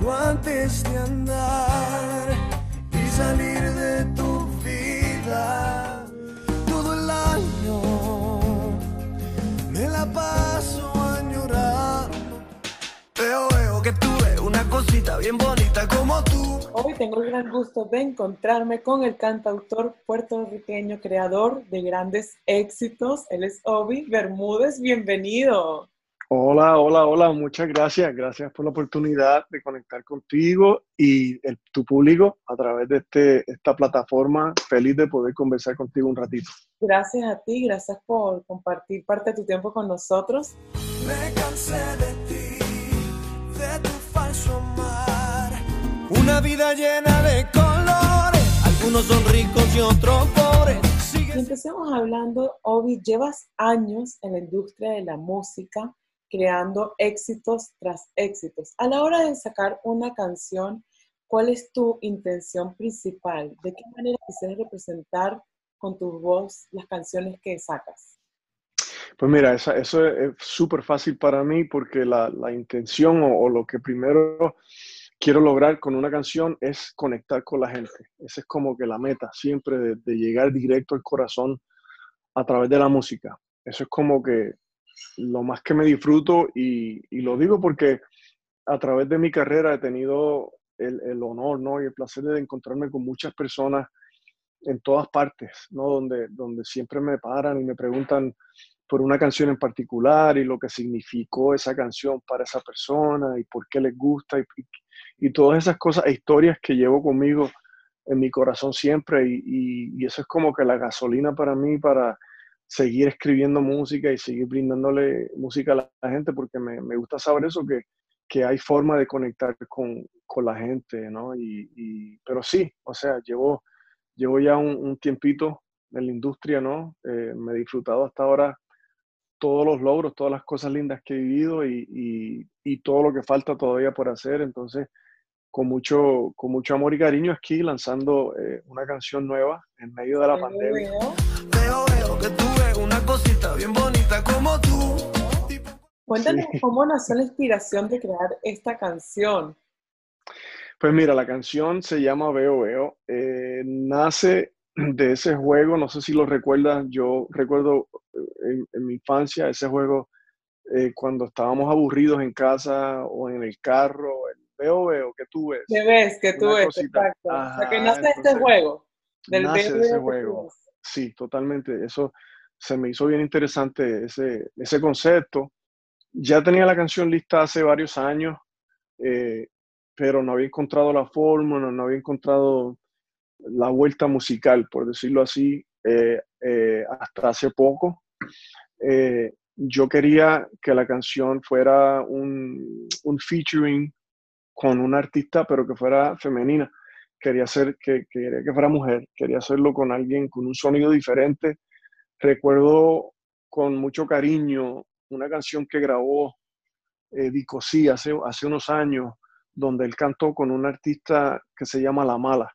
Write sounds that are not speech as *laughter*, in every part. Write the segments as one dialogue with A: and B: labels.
A: contigo antes de andar y salir de tu vida. Todo el año me la paso añorando. Veo, veo que tú eres una cosita bien bonita como tú.
B: Hoy tengo el gran gusto de encontrarme con el cantautor puertorriqueño, creador de grandes éxitos. Él es Obi Bermúdez. Bienvenido.
C: Hola, hola, hola, muchas gracias. Gracias por la oportunidad de conectar contigo y el, tu público a través de este, esta plataforma. Feliz de poder conversar contigo un ratito.
B: Gracias a ti, gracias por compartir parte de tu tiempo con nosotros.
A: Me cansé de ti, de tu falso amar. Una vida llena de colores, algunos son ricos y otros pobres.
B: Y empecemos hablando, Obi, llevas años en la industria de la música creando éxitos tras éxitos. A la hora de sacar una canción, ¿cuál es tu intención principal? ¿De qué manera quisieras representar con tu voz las canciones que sacas?
C: Pues mira, eso, es súper fácil para mí porque la, intención o, o, lo que primero quiero lograr con una canción es conectar con la gente. Esa es como que la meta siempre de, de llegar directo al corazón a través de la música. Eso es como que lo más que me disfruto y, y, lo digo porque a través de mi carrera he tenido el, el, honor ¿no? y el placer de encontrarme con muchas personas en todas partes, ¿no? donde, donde siempre me paran y me preguntan por una canción en particular y lo que significó esa canción para esa persona y por qué les gusta y, y, todas esas cosas e historias que llevo conmigo en mi corazón siempre y, y eso es como que la gasolina para mí para seguir escribiendo música y seguir brindándole música a la, gente porque me, me gusta saber eso, que, que, hay forma de conectar con, con la gente, ¿no? Y, y, pero sí, o sea, llevo, llevo ya un, un tiempito en la industria, ¿no? Eh, me he disfrutado hasta ahora todos los logros, todas las cosas lindas que he vivido y, y, y, todo lo que falta todavía por hacer. Entonces, con mucho, con mucho amor y cariño aquí lanzando eh, una canción nueva en medio de la pandemia.
A: Que tú eres una cosita bien bonita como tú.
B: Cuéntanos sí. cómo nació la inspiración de crear esta canción.
C: Pues mira, la canción se llama Veo Veo. Eh, nace de ese juego, no sé si lo recuerdas, yo recuerdo en, en mi infancia ese juego eh, cuando estábamos aburridos en casa o en el carro, veo, veo, que tú ves.
B: Que ves, que tú ves, exacto. Ajá, o sea, que nace este juego.
C: Del nace de ese juego. Sí, totalmente. Eso se me hizo bien interesante, ese, ese concepto. Ya tenía la canción lista hace varios años, eh, pero no había encontrado la forma, no, había encontrado la vuelta musical, por decirlo así, eh, eh, hasta hace poco. Yo quería que la canción fuera un, un featuring con una artista, pero que fuera femenina. Quería hacer que, quería que fuera mujer, quería hacerlo con alguien con un sonido diferente. Recuerdo con mucho cariño una canción que grabó eh, Vico sí hace, hace unos años, donde él cantó con un artista que se llama La Mala.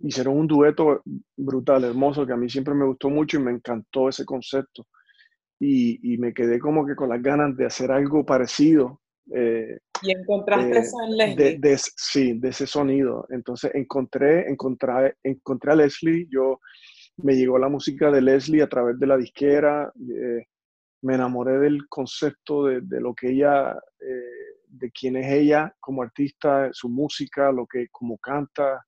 C: Hicieron un dueto brutal, hermoso, que a mí siempre me gustó mucho y me encantó ese concepto. Y, y me quedé como que con las ganas de hacer algo parecido. Eh,
B: y encontraste eh, eso en Leslie.
C: De, de, sí, de ese sonido. Entonces encontré, encontré, encontré a Leslie, yo me llegó la música de Leslie a través de la disquera, eh, me enamoré del concepto de, de lo que ella, eh, de quién es ella como artista, su música, lo que, como canta,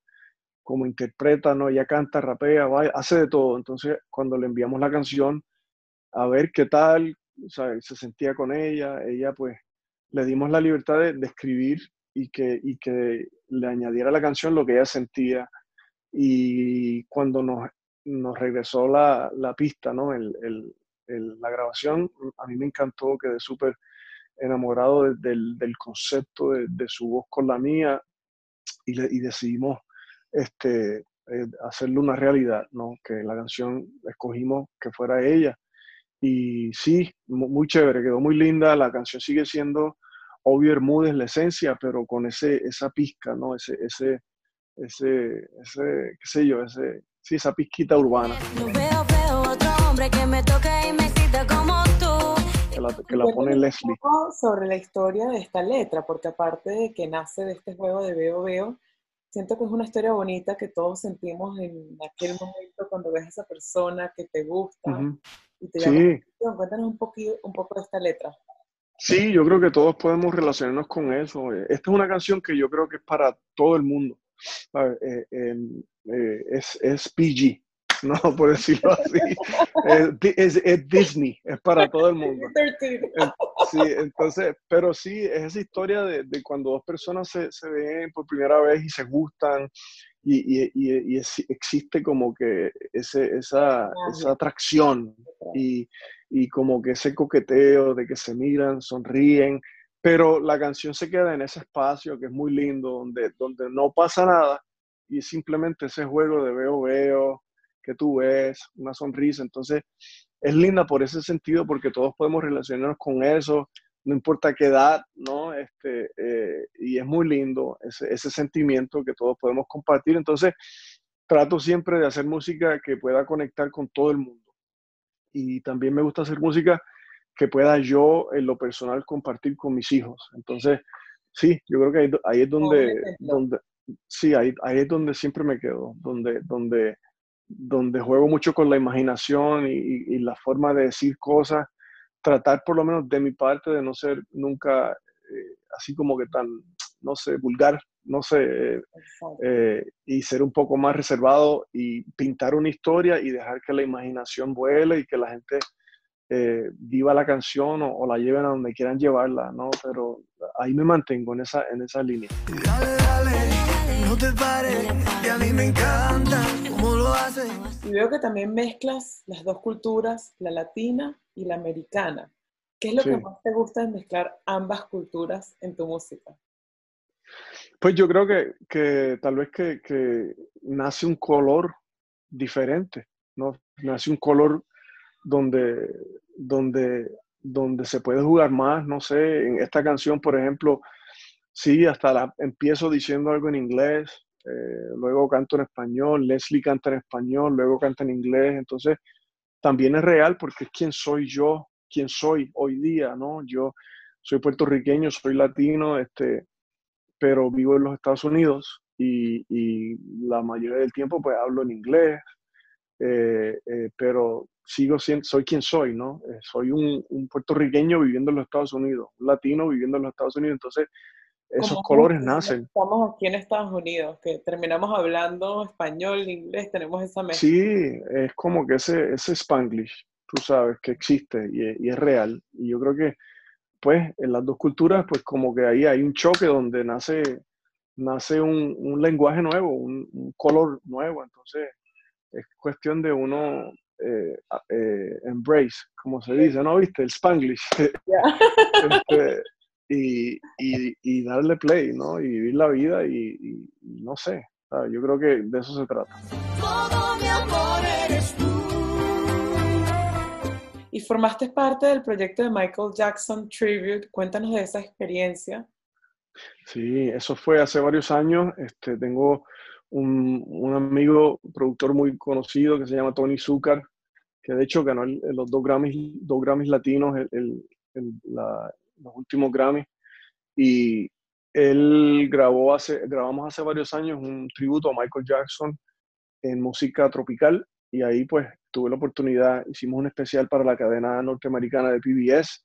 C: como interpreta, ¿no? Ella canta, rapea, baila, hace de todo. Entonces cuando le enviamos la canción, a ver qué tal, sea, se sentía con ella, ella pues le dimos la libertad de, de escribir y que, y que, le añadiera a la canción lo que ella sentía. Y cuando nos, nos regresó la, la pista, ¿no? El, el, el, la grabación, a mí me encantó, quedé súper enamorado de, del, del, concepto de, de, su voz con la mía y, le, y decidimos este, eh, hacerlo una realidad, ¿no? Que la canción escogimos que fuera ella. Y sí, muy chévere, quedó muy linda, la canción sigue siendo Obi Bermúdez la esencia, pero con ese, esa pizca, ¿no? Ese, ese, ese, ese, qué sé yo, ese, sí, esa pizquita urbana.
A: No veo, veo otro hombre que me toque y me excita como tú.
C: la, que la pone Leslie.
B: Sobre la historia de esta letra, porque aparte de que nace de este juego de Veo Veo, siento que es una historia bonita que todos sentimos en aquel momento cuando ves a esa persona que te gusta y te llama
C: Sí,
B: Cuéntanos un, poquito, un poco de esta letra.
C: Sí, yo creo que todos podemos relacionarnos con eso. Eh, Esta es una canción que yo creo que es para todo el mundo. Eh, em, eh, es, es PG, *laughs* ¿no? Por decirlo así. Es, es- es Disney, es para todo el mundo.
B: 13.
C: En- Sí, entonces, pero sí, es esa historia de, de cuando dos personas se, se ven por primera vez y se gustan y, y- y- y es- existe como que ese, esa, esa atracción y, y como que ese coqueteo de que se miran, sonríen, pero la canción se queda en ese espacio que es muy lindo, donde, donde no pasa nada y simplemente ese juego de veo, veo, que tú ves, una sonrisa. Entonces, es linda por ese sentido porque todos podemos relacionarnos con eso, no importa qué edad, ¿no? Este, eh, y es muy lindo ese sentimiento que todos podemos compartir. Entonces, trato siempre de hacer música que pueda conectar con todo el mundo. Y también me gusta hacer música que pueda yo, en lo personal, compartir con mis hijos. Entonces, sí, yo creo que ahí, ahí es donde, donde sí, ahí, ahí es donde siempre me quedo, donde, donde, donde juego mucho con la imaginación y la forma de decir cosas, tratar por lo menos de mi parte de no ser nunca eh, así como que tan, no sé, vulgar, no sé, eh, y ser un poco más reservado y pintar una historia y dejar que la imaginación vuele y que la gente eh, viva la canción o, o la lleven a donde quieran llevarla, ¿no? Pero ahí me mantengo en esa, en esa línea.
A: Dale, dale, no te pares, que a mí me encanta cómo lo haces.
B: Y veo que también mezclas las dos culturas, la latina y la americana. ¿Qué es lo que más te gusta de mezclar ambas culturas en tu música?
C: Pues yo creo que, que tal vez que, que nace un color diferente, ¿no? Nace un color donde, donde, donde se puede jugar más, no sé, en esta canción, por ejemplo, sí, hasta la, empiezo diciendo algo en inglés, eh, luego canto en español, Leslie canta en español, luego canta en inglés, entonces también es real porque es quien soy yo, quien soy hoy día, ¿no? Yo soy puertorriqueño, soy latino, este, pero vivo en los Estados Unidos y, y la mayoría del tiempo pues hablo en inglés, eh, eh, pero sigo siendo, soy quien soy, ¿no? Eh, soy un, un puertorriqueño viviendo en los Estados Unidos, un latino viviendo en los Estados Unidos, entonces esos
B: Como
C: colores nacen.
B: Estamos aquí en Estados Unidos, que terminamos hablando español, inglés, tenemos esa mezcla.
C: Sí, es como que ese, ese Spanglish, tú sabes, que existe y y es real. Y yo creo que, pues, en las dos culturas, pues como que ahí hay un choque donde nace, nace un, un lenguaje nuevo, un, un color nuevo. Entonces, es cuestión de uno eh, a- eh, embrace, como se dice, ¿no? ¿Viste? El Spanglish. *laughs* *laughs* Este, y, y- y darle play, ¿no? Y vivir la vida y, y- y no sé. ¿sabes? Yo creo que de eso se trata.
A: Todo mi amor
B: Y formaste parte del proyecto de Michael Jackson Tribute. Cuéntanos de esa experiencia.
C: Sí, eso fue hace varios años. Este, tengo un, un amigo, productor muy conocido que se llama Tony Zucker, que de hecho ganó el- los dos Grammys, dos Grammys latinos, el- el- la- los últimos Grammys. Y él grabó hace, grabamos hace varios años un tributo a Michael Jackson en música tropical. Y ahí pues tuve la oportunidad, hicimos un especial para la cadena norteamericana de PBS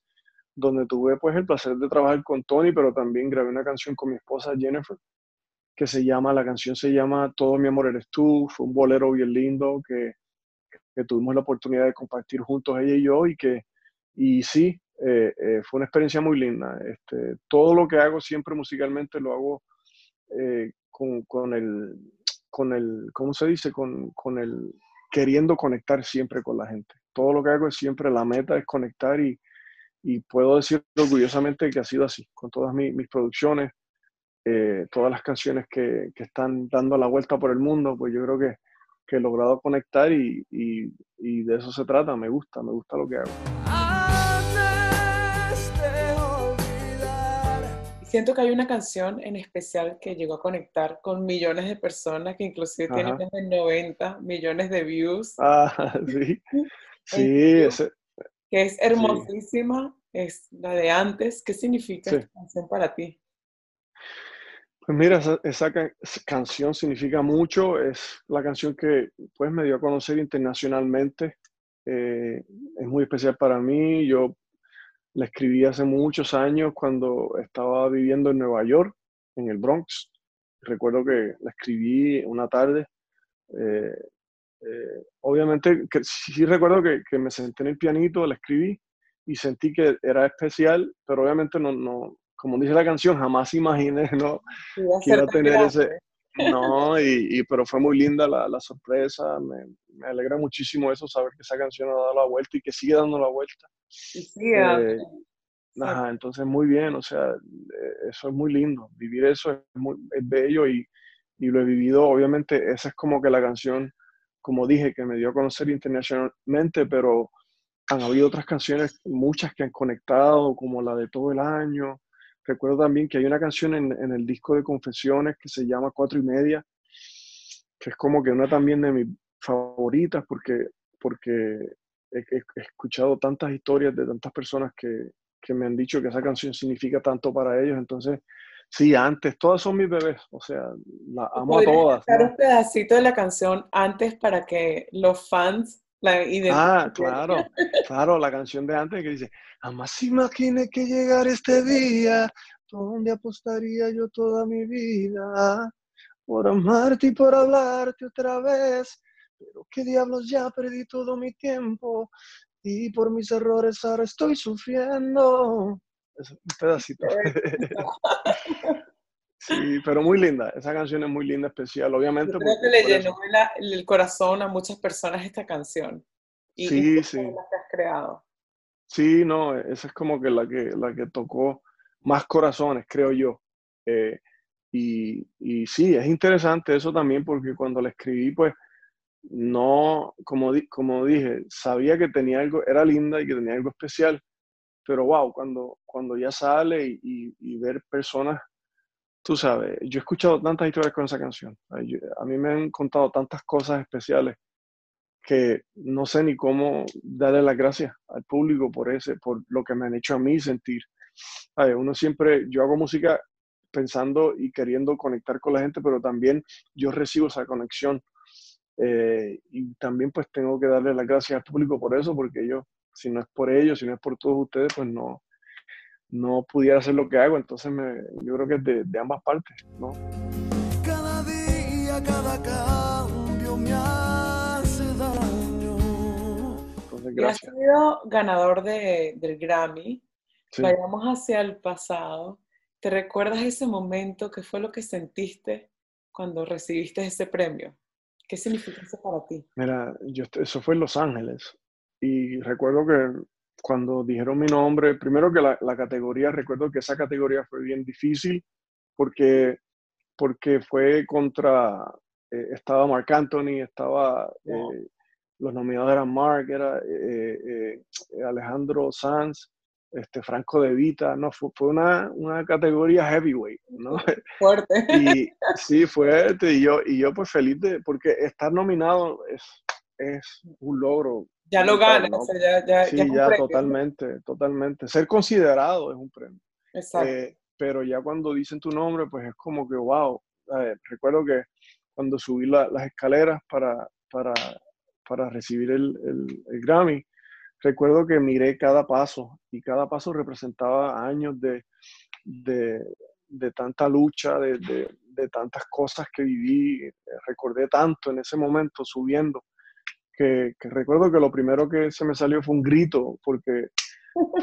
C: donde tuve pues el placer de trabajar con Tony, pero también grabé una canción con mi esposa Jennifer, que se llama, la canción se llama Todo mi amor eres tú, fue un bolero bien lindo que, que tuvimos la oportunidad de compartir juntos ella y yo y que, y sí, eh, eh, fue una experiencia muy linda. Este, todo lo que hago siempre musicalmente lo hago eh, con, con el, con el, ¿cómo se dice? Con, con el, queriendo conectar siempre con la gente. Todo lo que hago es siempre, la meta es conectar y, puedo decir orgullosamente que ha sido así, con todas mi- mis producciones, eh, todas las canciones que, están dando la vuelta por el mundo, pues yo creo que, he logrado conectar y- y de eso se trata, me gusta, me gusta lo que hago.
B: Siento que hay una canción en especial que llegó a conectar con millones de personas, que inclusive tiene
C: Ajá.
B: más de 90 millones de views,
C: Ah, *laughs* sí, *laughs* sí,
B: YouTube.
C: ese-
B: que es hermosísima es la de antes. ¿Qué significa esta canción para ti?
C: Pues mira, esa, canción significa mucho, es la canción que pues me dio a conocer internacionalmente, eh, es muy especial para mí, yo la escribí hace muchos años cuando estaba viviendo en Nueva York, en el Bronx, recuerdo que la escribí una tarde, eh, eh, obviamente que, sí recuerdo que, que, me senté en el pianito, la escribí y sentí que era especial, pero obviamente no, no, como dice la canción, jamás imaginé ¿no? que iba a tener ese... No, y, pero fue muy linda la, la sorpresa, me, me, alegra muchísimo eso, saber que esa canción ha dado la vuelta y que sigue dando la vuelta.
B: Sí, eh,
C: ajá, entonces muy bien, o sea, eh, eso es muy lindo, vivir eso es, muy, es bello y, y lo he vivido, obviamente esa es como que la canción, como dije, que me dio a conocer internacionalmente, pero han habido otras canciones, muchas que han conectado, como la de todo el año, Recuerdo también que hay una canción en, en, el disco de Confesiones que se llama Cuatro y Media, que es como que una también de mis favoritas porque, porque he, escuchado tantas historias de tantas personas que, que, me han dicho que esa canción significa tanto para ellos. Entonces, sí, antes, todas son mis bebés, o sea, la amo a todas.
B: un pedacito de la canción antes para que los fans
C: ah, claro, claro, la canción de antes que dice, jamás imaginé que llegar este día, donde apostaría yo toda mi vida, por amarte y por hablarte otra vez, pero qué diablos ya perdí todo mi tiempo y por mis errores ahora estoy sufriendo. Es un pedacito. *laughs* Sí, pero muy linda. Esa canción es muy linda, especial, obviamente.
B: creo que le llenó el corazón a muchas personas esta canción.
C: Y, sí, sí. La
B: que has creado.
C: Sí, no, esa es como que la que, la que tocó más corazones, creo yo. Eh, y, y, sí, es interesante eso también porque cuando la escribí, pues no, como, como dije, sabía que tenía algo, era linda y que tenía algo especial, pero wow, cuando, cuando ya sale y, y ver personas tú sabes, yo he escuchado tantas historias con esa canción. a mí me han contado tantas cosas especiales que no sé ni cómo darle las gracias al público por ese, por lo que me han hecho a mí sentir. uno siempre, yo hago música pensando y queriendo conectar con la gente, pero también yo recibo esa conexión. Eh, y también pues tengo que darle las gracias al público por eso, porque yo, si no es por ellos, si no es por todos ustedes, pues no, no pudiera hacer lo que hago. Entonces me, yo creo que es de, de ambas partes, ¿no?
A: Cada día, cada cambio me hace daño.
C: Entonces, gracias.
B: has sido ganador de, del Grammy. Vayamos hacia el pasado. ¿Te recuerdas ese momento? ¿Qué fue lo que sentiste cuando recibiste ese premio? ¿Qué significa eso para ti?
C: Mira, yo, eso fue en Los Ángeles. Y recuerdo que cuando dijeron mi nombre, primero que la, la, categoría, recuerdo que esa categoría fue bien difícil porque, porque fue contra, eh, estaba Mark Anthony, estaba, eh, los nominados eran Mark, era eh, Alejandro Sanz, este, Franco De Vita, no, fue, fue una, una, categoría heavyweight, ¿no?
B: Fuerte. *laughs*
C: Y sí, fuerte, y yo, y yo pues feliz de, porque estar nominado es, es un logro
B: ya lo ganas, o sea, ya, ya,
C: sí, ya, totalmente, totalmente. Ser considerado es un premio.
B: Exacto. Eh,
C: pero ya cuando dicen tu nombre, pues es como que, wow. recuerdo que cuando subí las escaleras para, para, para recibir el, el, el, Grammy, recuerdo que miré cada paso y cada paso representaba años de, de, de tanta lucha, de, de, de, tantas cosas que viví. Recordé tanto en ese momento subiendo que, recuerdo que lo primero que se me salió fue un grito, porque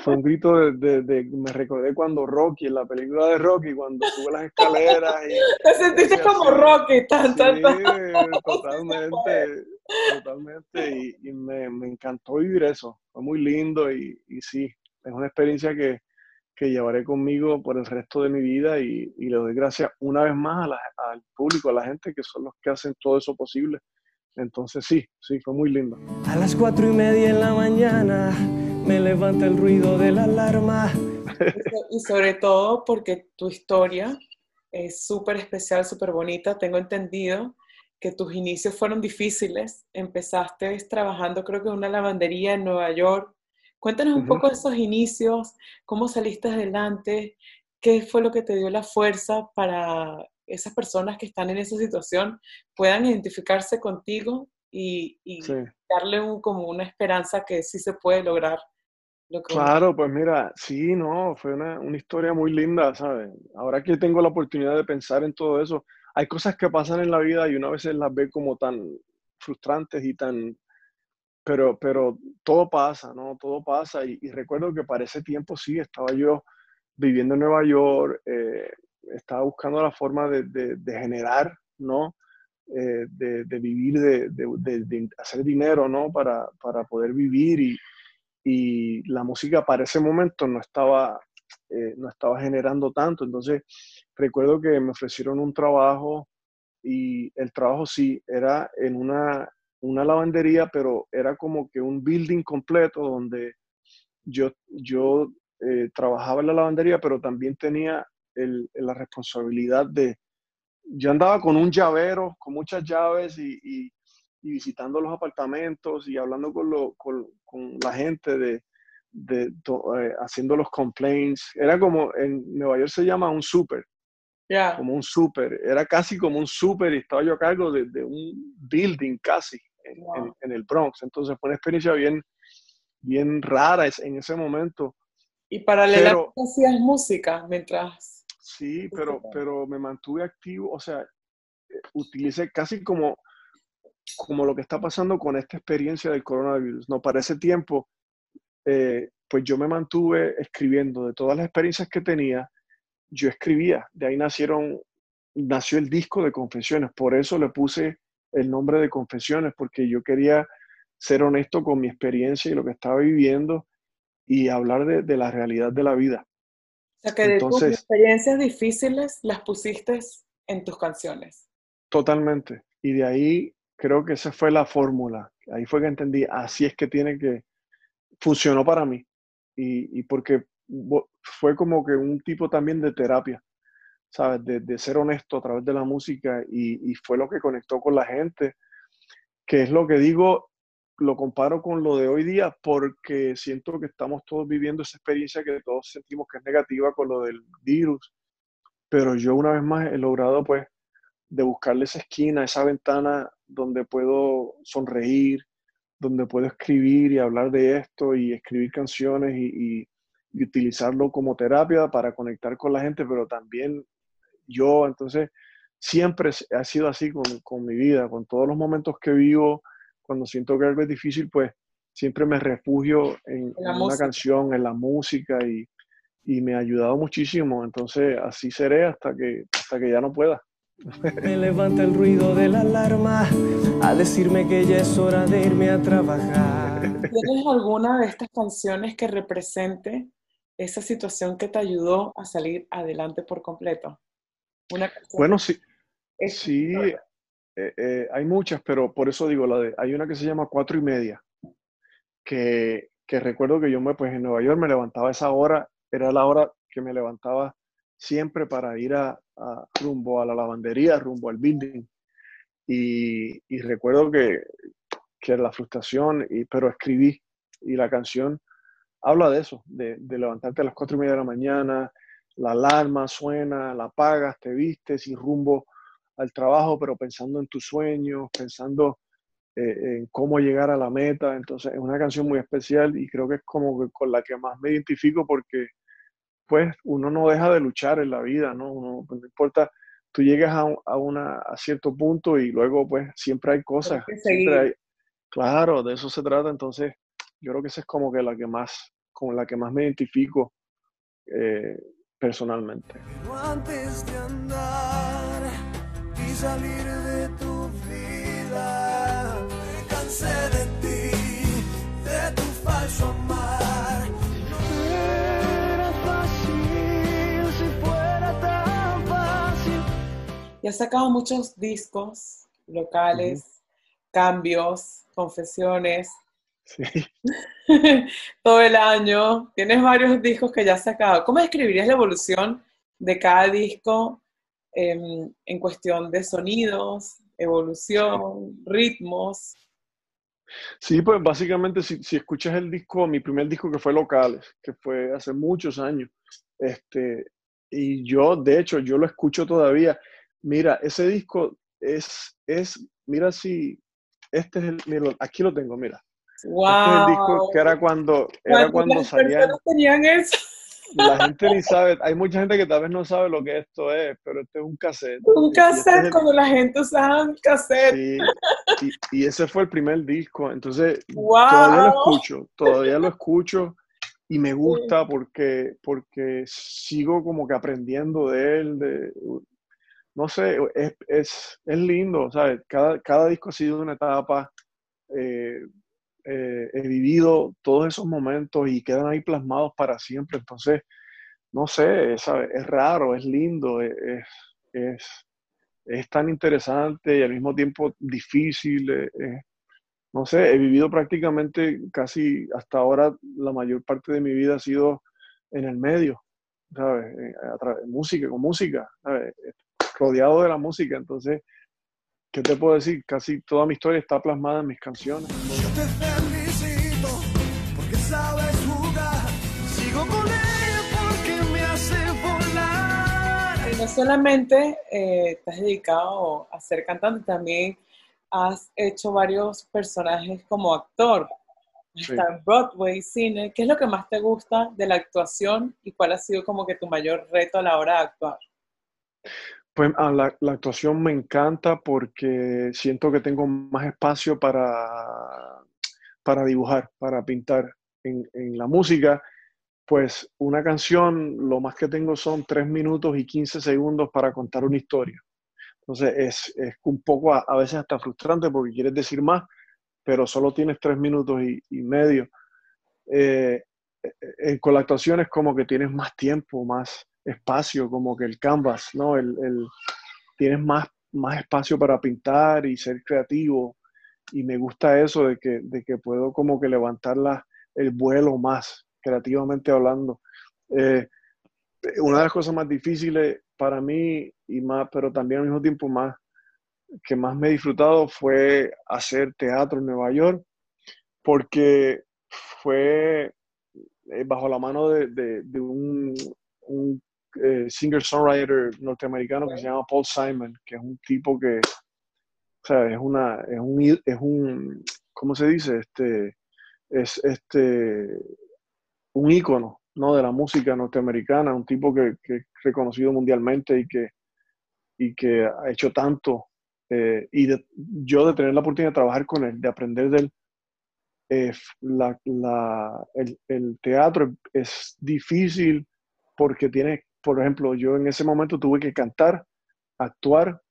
C: fue un grito de, de, me recordé cuando Rocky, en la película de Rocky, cuando sube las escaleras y... *laughs*
B: Te sentiste como Rocky, tan,
C: sí, totalmente, totalmente, y, me, me, encantó vivir eso, fue muy lindo y, y sí, es una experiencia que, que, llevaré conmigo por el resto de mi vida y, y le doy gracias una vez más a al público, a la gente que son los que hacen todo eso posible. Entonces sí, sí, fue muy lindo.
A: A las cuatro y media en la mañana me levanta el ruido de la alarma. *laughs*
B: Y sobre todo porque tu historia es súper especial, súper bonita. Tengo entendido que tus inicios fueron difíciles. Empezaste trabajando creo que en una lavandería en Nueva York Cuéntanos un poco de esos inicios, cómo saliste adelante, qué fue lo que te dio la fuerza para esas personas que están en esa situación puedan identificarse contigo y, darle un, como una esperanza que sí se puede lograr.
C: claro, pues mira, sí, no, fue una, una, historia muy linda, ¿sabes? Ahora que tengo la oportunidad de pensar en todo eso, hay cosas que pasan en la vida y una veces las ve como tan frustrantes y tan... Pero, pero todo pasa, ¿no? Todo pasa. Y, recuerdo que para ese tiempo sí, estaba yo viviendo en Nueva York, eh, estaba buscando la forma de, de, generar, ¿no? Eh, de, de, vivir, de, hacer dinero, ¿no? Para, para poder vivir y, y, la música para ese momento no estaba, eh, no estaba generando tanto. Entonces, recuerdo que me ofrecieron un trabajo y el trabajo sí, era en una, una lavandería, pero era como que un building completo donde yo, yo eh, trabajaba en la lavandería, pero también tenía el, la responsabilidad de, yo andaba con un llavero, con muchas llaves y, y, visitando los apartamentos y hablando con, lo, con, con la gente de, de eh, haciendo los complaints. Era como, en Nueva York se llama un súper. Como un súper. Era casi como un súper y estaba yo a cargo de, de un building casi en, en, el Bronx. Entonces fue una experiencia bien, bien rara en ese momento.
B: Y paralelamente hacías música mientras...
C: Sí, pero, pero me mantuve activo, o sea, eh, utilicé casi como, como lo que está pasando con esta experiencia del coronavirus. No, para ese tiempo, eh, pues yo me mantuve escribiendo de todas las experiencias que tenía, yo escribía, de ahí nacieron, nació el disco de Confesiones, por eso le puse el nombre de Confesiones, porque yo quería ser honesto con mi experiencia y lo que estaba viviendo y hablar de, la realidad de la vida.
B: O sea, que de tus experiencias difíciles las pusiste en tus canciones.
C: Totalmente. Y de ahí creo que esa fue la fórmula. Ahí fue que entendí, así es que tiene que, funcionó para mí. Y, y porque fue como que un tipo también de terapia, ¿sabes? De, ser honesto a través de la música y, fue lo que conectó con la gente, que es lo que digo, lo comparo con lo de hoy día porque siento que estamos todos viviendo esa experiencia que todos sentimos que es negativa con lo del virus, pero yo una vez más he logrado pues de buscarle esa esquina, esa ventana donde puedo sonreír, donde puedo escribir y hablar de esto y escribir canciones y, y utilizarlo como terapia para conectar con la gente, pero también yo, entonces, siempre ha sido así con, con mi vida, con todos los momentos que vivo, cuando siento que algo es difícil, pues siempre me refugio en, una canción, en la música y, y, me ha ayudado muchísimo. Entonces, así seré hasta que, hasta que ya no pueda.
A: Me levanta el ruido de la alarma a decirme que ya es hora de irme a trabajar.
B: ¿Tienes alguna de estas canciones que represente esa situación que te ayudó a salir adelante por completo?
C: bueno, sí. Sí, eh, eh, hay muchas, pero por eso digo, la de, hay una que se llama Cuatro y Media, que, que recuerdo que yo me, pues en Nueva York me levantaba a esa hora, era la hora que me levantaba siempre para ir a, rumbo a la lavandería, rumbo al building. Y, recuerdo que, que la frustración, y, pero escribí y la canción habla de eso, de, levantarte a las cuatro y media de la mañana, la alarma suena, la apagas, te vistes y rumbo al trabajo, pero pensando en tus sueños, pensando eh, en cómo llegar a la meta. Entonces es una canción muy especial y creo que es como con la que más me identifico porque pues uno no deja de luchar en la vida, ¿no? Uno, pues, no importa, tú llegas a, a, una, a cierto punto y luego pues siempre hay cosas. Siempre hay, claro, de eso se trata. Entonces yo creo que esa es como que la que más, con la que más me identifico eh, personalmente. Pero antes de andar y salir de tu vida, me cansé de ti, de tu falso amar. No era fácil si fuera tan fácil.
B: Y has sacado muchos discos locales, cambios, confesiones Sí. *laughs* Todo el año. Tienes varios discos que ya has sacado. ¿Cómo describirías la evolución de cada disco en cuestión de sonidos, evolución, ritmos?
C: Sí, pues básicamente si, si, escuchas el disco, mi primer disco que fue Locales, que fue hace muchos años, este, y yo, de hecho, yo lo escucho todavía. Mira, ese disco es, es mira si, este es el, mira, aquí lo tengo, mira.
B: Wow.
C: Este es el disco que era cuando, era cuando salían.
B: tenían eso?
C: La gente ni sabe, hay mucha gente que tal vez no sabe lo que esto es, pero este es un cassette.
B: Un
C: este
B: cassette, este cuando la gente usaba un cassette.
C: Sí, y, y, ese fue el primer disco, entonces
B: wow.
C: todavía lo escucho, todavía lo escucho y me gusta porque, porque sigo como que aprendiendo de él, de, no sé, es, es, es lindo, ¿sabes? Cada, cada disco ha sido una etapa. Eh, eh, he vivido todos esos momentos y quedan ahí plasmados para siempre. Entonces, no sé, es, es raro, es lindo, es, es, es, tan interesante y al mismo tiempo difícil. no sé, he vivido prácticamente casi hasta ahora la mayor parte de mi vida ha sido en el medio, ¿sabes? Eh, música, con música, ¿sabes? rodeado de la música. Entonces, ¿qué te puedo decir? Casi toda mi historia está plasmada en mis canciones.
B: No solamente eh, te has dedicado a ser cantante, también has hecho varios personajes como actor. Está en Broadway, cine. ¿Qué es lo que más te gusta de la actuación y cuál ha sido como que tu mayor reto a la hora de actuar?
C: Pues ah, la, la, actuación me encanta porque siento que tengo más espacio para, para dibujar, para pintar. En, en, la música, pues una canción, lo más que tengo son 3 minutos y 15 segundos para contar una historia. Entonces es, es un poco a, veces hasta frustrante porque quieres decir más, pero solo tienes 3 minutos y, y medio. Eh, eh, con la actuación es como que tienes más tiempo, más espacio, como que el canvas, ¿no? El, el, tienes más, más espacio para pintar y ser creativo. Y me gusta eso de que, de que puedo como que levantar la, el vuelo más, creativamente hablando. Eh, una de las cosas más difíciles para mí y más, pero también al mismo tiempo más, que más me he disfrutado fue hacer teatro en Nueva York, porque fue eh, bajo la mano de, de, de un, un eh, singer-songwriter norteamericano que se llama Paul Simon, que es un tipo que, o sea, es una, es un, es un, ¿cómo se dice? Este, es este, un ícono, ¿no? De la música norteamericana, un tipo que, que es reconocido mundialmente y que, y que ha hecho tanto. Eh, y de, yo de tener la oportunidad de trabajar con él, de aprender de él, eh, la, la, el, el, teatro es difícil porque tiene por ejemplo, yo en ese momento tuve que cantar, actuar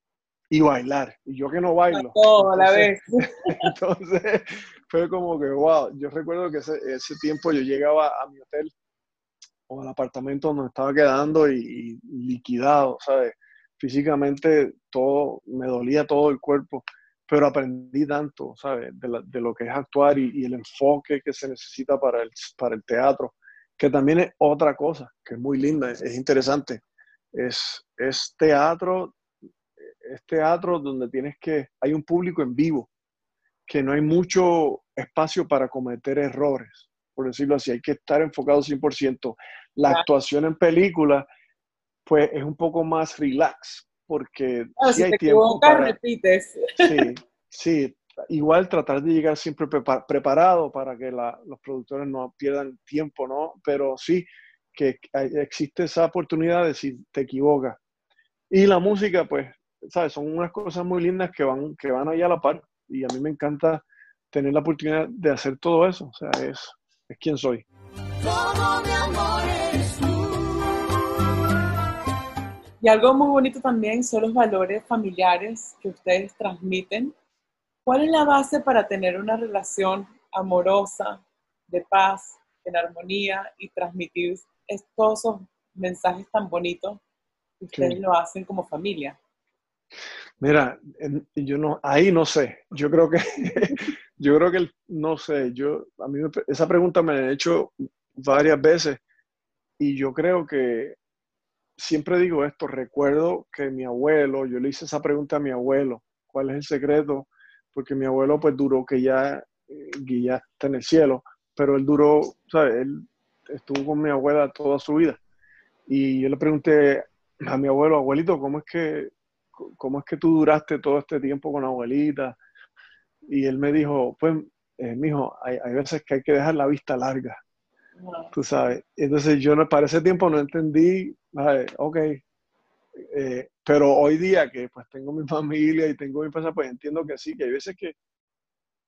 C: y bailar. Y yo que no bailo.
B: Todo a la vez. *laughs*
C: entonces, fue como que, wow, yo recuerdo que ese, ese, tiempo yo llegaba a mi hotel o al apartamento donde estaba quedando y, y liquidado, ¿sabes? Físicamente todo, me dolía todo el cuerpo, pero aprendí tanto, ¿sabes? De, la, de lo que es actuar y, y, el enfoque que se necesita para el, para el teatro que también es otra cosa, que es muy linda, es, es interesante. Es, es, teatro, es teatro donde tienes que, hay un público en vivo, que no hay mucho espacio para cometer errores, por decirlo así, hay que estar enfocado 100%. La actuación en película, pues es un poco más relax, porque sí
B: si
C: hay
B: te
C: tiempo
B: equivocas,
C: para...
B: repites.
C: Sí, sí, igual tratar de llegar siempre prepa preparado para que la, los productores no pierdan tiempo, ¿no? Pero sí que existe esa oportunidad de si te equivocas. Y la música, pues, ¿sabes? Son unas cosas muy lindas que van, que van ahí a la par. Y a mí me encanta tener la oportunidad de hacer todo eso. O sea, es, es quien soy.
A: Todo mi amor eres tú.
B: Y algo muy bonito también son los valores familiares que ustedes transmiten ¿Cuál es la base para tener una relación amorosa, de paz, en armonía y transmitir todos esos mensajes tan bonitos que ustedes sí. lo hacen como familia?
C: Mira, yo no, ahí no sé. Yo creo que, *laughs* yo creo que no sé. Yo, a mí esa pregunta me la he hecho varias veces y yo creo que siempre digo esto. Recuerdo que mi abuelo, yo le hice esa pregunta a mi abuelo, ¿cuál es el secreto? porque mi abuelo pues duró que ya Guilla está en el cielo, pero él duró, ¿sabes? Él estuvo con mi abuela toda su vida. Y yo le pregunté a mi abuelo, abuelito, ¿cómo es que, cómo es que tú duraste todo este tiempo con la abuelita? Y él me dijo, pues, eh, mijo, hay, hay veces que hay que dejar la vista larga, tú sabes. Entonces yo para ese tiempo no entendí, ok, eh, pero hoy día que pues tengo mi *laughs* familia y tengo mi empresa, pues entiendo que sí, que hay veces que,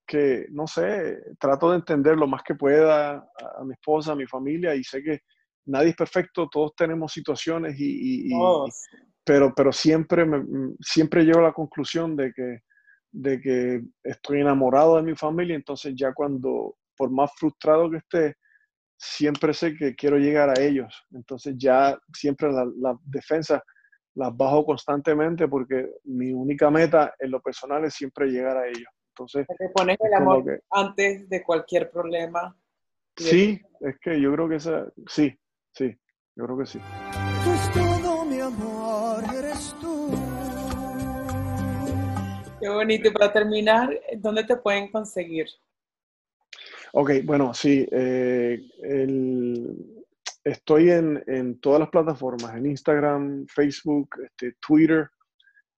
C: que no sé, trato de entender lo más que pueda a, mi esposa, a mi familia y sé que nadie es perfecto, todos tenemos situaciones y, pero, pero siempre, me, siempre llego a la conclusión de que, de que estoy enamorado de mi familia, entonces ya cuando, por más frustrado que esté, siempre sé que quiero llegar a ellos, entonces ya siempre la, la defensa las bajo constantemente porque mi única meta en lo personal es siempre llegar a ellos. Entonces,
B: te pones el amor antes de cualquier problema.
C: Sí, es que yo creo que esa, sí, sí, yo creo que sí.
A: Tú es todo mi amor,
B: Qué bonito. Y para terminar, ¿dónde te pueden conseguir?
C: Ok, bueno, sí. Eh, el, Estoy en, todas las plataformas, en Instagram, Facebook, este, Twitter.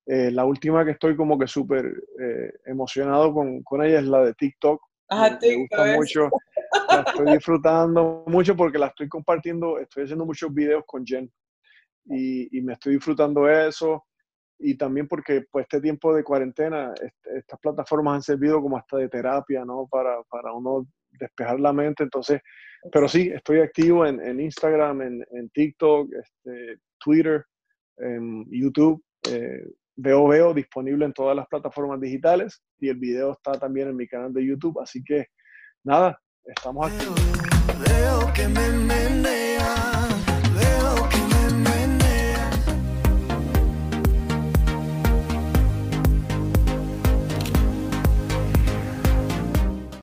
C: Eh, la última que estoy como que súper eh, emocionado con, ella es la de TikTok.
B: Ah, me, gusta
C: mucho. La estoy disfrutando mucho porque la estoy compartiendo, estoy haciendo muchos videos con Jen y, me estoy disfrutando eso y también porque pues este tiempo de cuarentena, estas plataformas han servido como hasta de terapia, ¿no? Para, para uno despejar la mente, entonces pero sí, estoy activo en, Instagram, en, TikTok, este, Twitter, en YouTube. Eh, veo Veo disponible en todas las plataformas digitales y el video está también en mi canal de YouTube. Así que nada, estamos aquí.
A: Veo que me